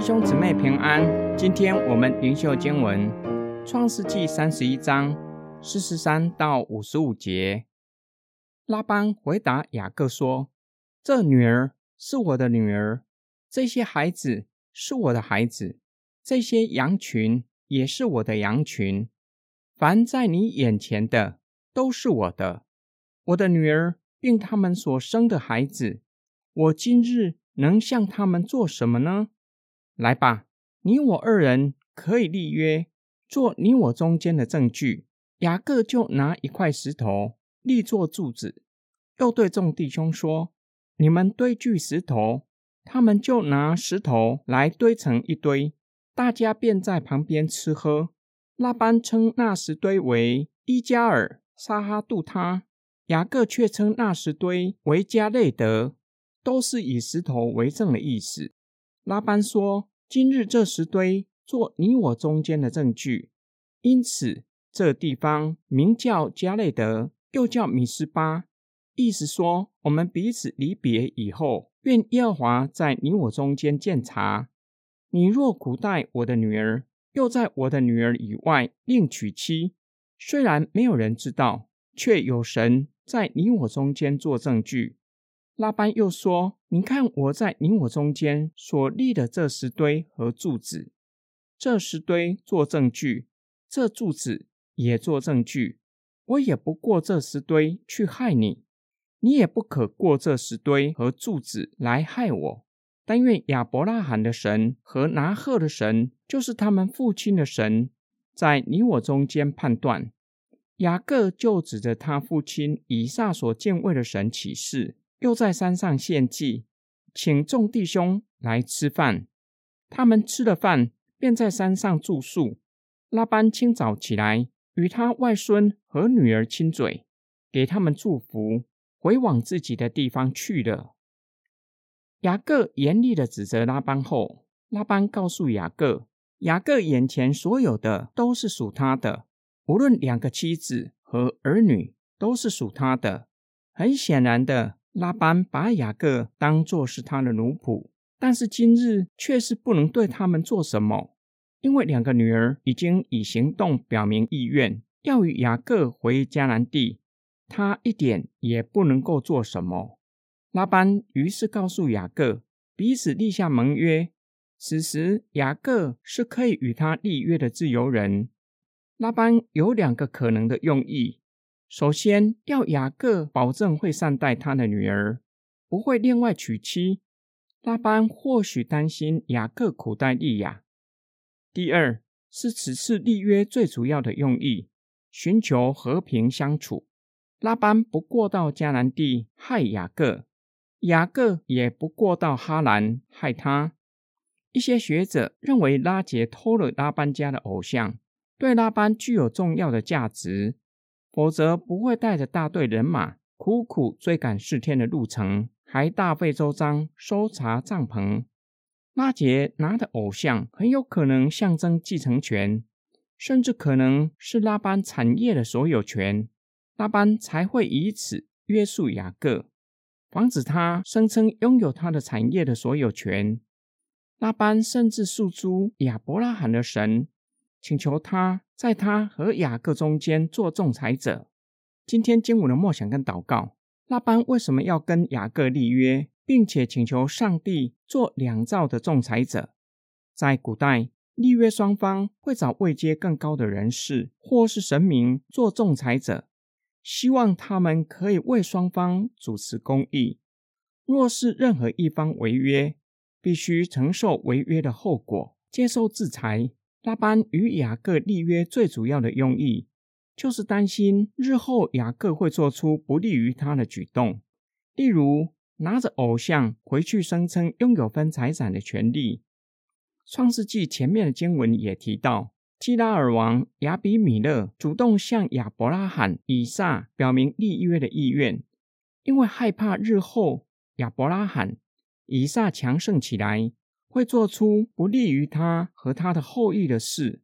弟兄姊妹平安，今天我们灵修经文《创世纪》三十一章四十三到五十五节。拉班回答雅各说：“这女儿是我的女儿，这些孩子是我的孩子，这些羊群也是我的羊群。凡在你眼前的都是我的，我的女儿，并他们所生的孩子。我今日能向他们做什么呢？”来吧，你我二人可以立约，做你我中间的证据。雅各就拿一块石头立作柱子，又对众弟兄说：“你们堆聚石头。”他们就拿石头来堆成一堆，大家便在旁边吃喝。拉班称那石堆为伊加尔沙哈杜他，雅各却称那石堆为加内德，都是以石头为证的意思。拉班说。今日这石堆做你我中间的证据，因此这地方名叫加内德，又叫米斯巴，意思说我们彼此离别以后，愿耶和华在你我中间鉴察。你若苦待我的女儿，又在我的女儿以外另娶妻，虽然没有人知道，却有神在你我中间做证据。拉班又说：“你看我在你我中间所立的这石堆和柱子，这石堆做证据，这柱子也做证据。我也不过这石堆去害你，你也不可过这石堆和柱子来害我。但愿亚伯拉罕的神和拿赫的神，就是他们父亲的神，在你我中间判断。”雅各就指着他父亲以撒所敬畏的神起誓。又在山上献祭，请众弟兄来吃饭。他们吃了饭，便在山上住宿。拉班清早起来，与他外孙和女儿亲嘴，给他们祝福，回往自己的地方去了。雅各严厉的指责拉班后，拉班告诉雅各，雅各眼前所有的都是属他的，无论两个妻子和儿女，都是属他的。很显然的。拉班把雅各当作是他的奴仆，但是今日却是不能对他们做什么，因为两个女儿已经以行动表明意愿，要与雅各回迦南地，他一点也不能够做什么。拉班于是告诉雅各，彼此立下盟约，此时雅各是可以与他立约的自由人。拉班有两个可能的用意。首先要雅各保证会善待他的女儿，不会另外娶妻。拉班或许担心雅各苦待利亚。第二是此次立约最主要的用意，寻求和平相处。拉班不过到迦南地害雅各，雅各也不过到哈兰害他。一些学者认为拉杰偷了拉班家的偶像，对拉班具有重要的价值。否则不会带着大队人马苦苦追赶四天的路程，还大费周章搜查帐篷。拉杰拿的偶像很有可能象征继承权，甚至可能是拉班产业的所有权。拉班才会以此约束雅各，防止他声称拥有他的产业的所有权。拉班甚至诉诸亚伯拉罕的神。请求他在他和雅各中间做仲裁者。今天经文的梦想跟祷告，拉班为什么要跟雅各立约，并且请求上帝做两造的仲裁者？在古代，立约双方会找位阶更高的人士或是神明做仲裁者，希望他们可以为双方主持公义。若是任何一方违约，必须承受违约的后果，接受制裁。拉班与雅各立约最主要的用意，就是担心日后雅各会做出不利于他的举动，例如拿着偶像回去声称拥有分财产的权利。创世纪前面的经文也提到，基拉尔王亚比米勒主动向亚伯拉罕、以撒表明立约的意愿，因为害怕日后亚伯拉罕、以撒强盛起来。会做出不利于他和他的后裔的事，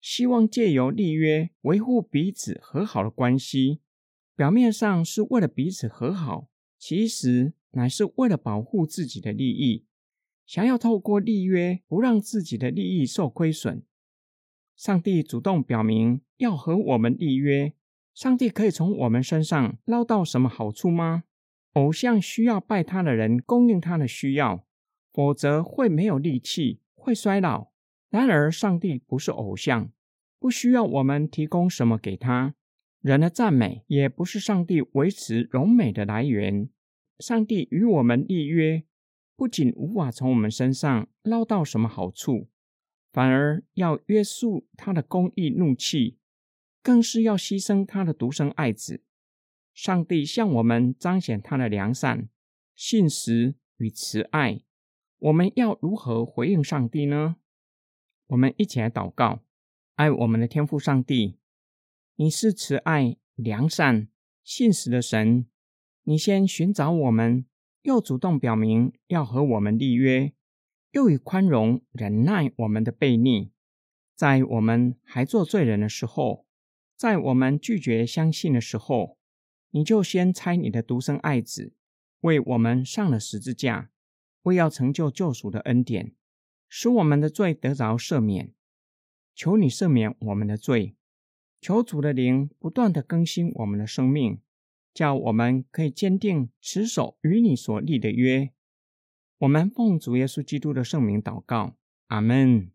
希望借由立约维护彼此和好的关系。表面上是为了彼此和好，其实乃是为了保护自己的利益。想要透过立约不让自己的利益受亏损。上帝主动表明要和我们立约。上帝可以从我们身上捞到什么好处吗？偶像需要拜他的人供应他的需要，否则会没有力气，会衰老。然而，上帝不是偶像，不需要我们提供什么给他。人的赞美也不是上帝维持荣美的来源。上帝与我们立约，不仅无法从我们身上捞到什么好处，反而要约束他的公义怒气。更是要牺牲他的独生爱子。上帝向我们彰显他的良善、信实与慈爱。我们要如何回应上帝呢？我们一起来祷告：爱我们的天父上帝，你是慈爱、良善、信实的神。你先寻找我们，又主动表明要和我们立约，又以宽容忍耐我们的悖逆，在我们还做罪人的时候。在我们拒绝相信的时候，你就先差你的独生爱子为我们上了十字架，为要成就救赎的恩典，使我们的罪得着赦免。求你赦免我们的罪，求主的灵不断的更新我们的生命，叫我们可以坚定持守与你所立的约。我们奉主耶稣基督的圣名祷告，阿门。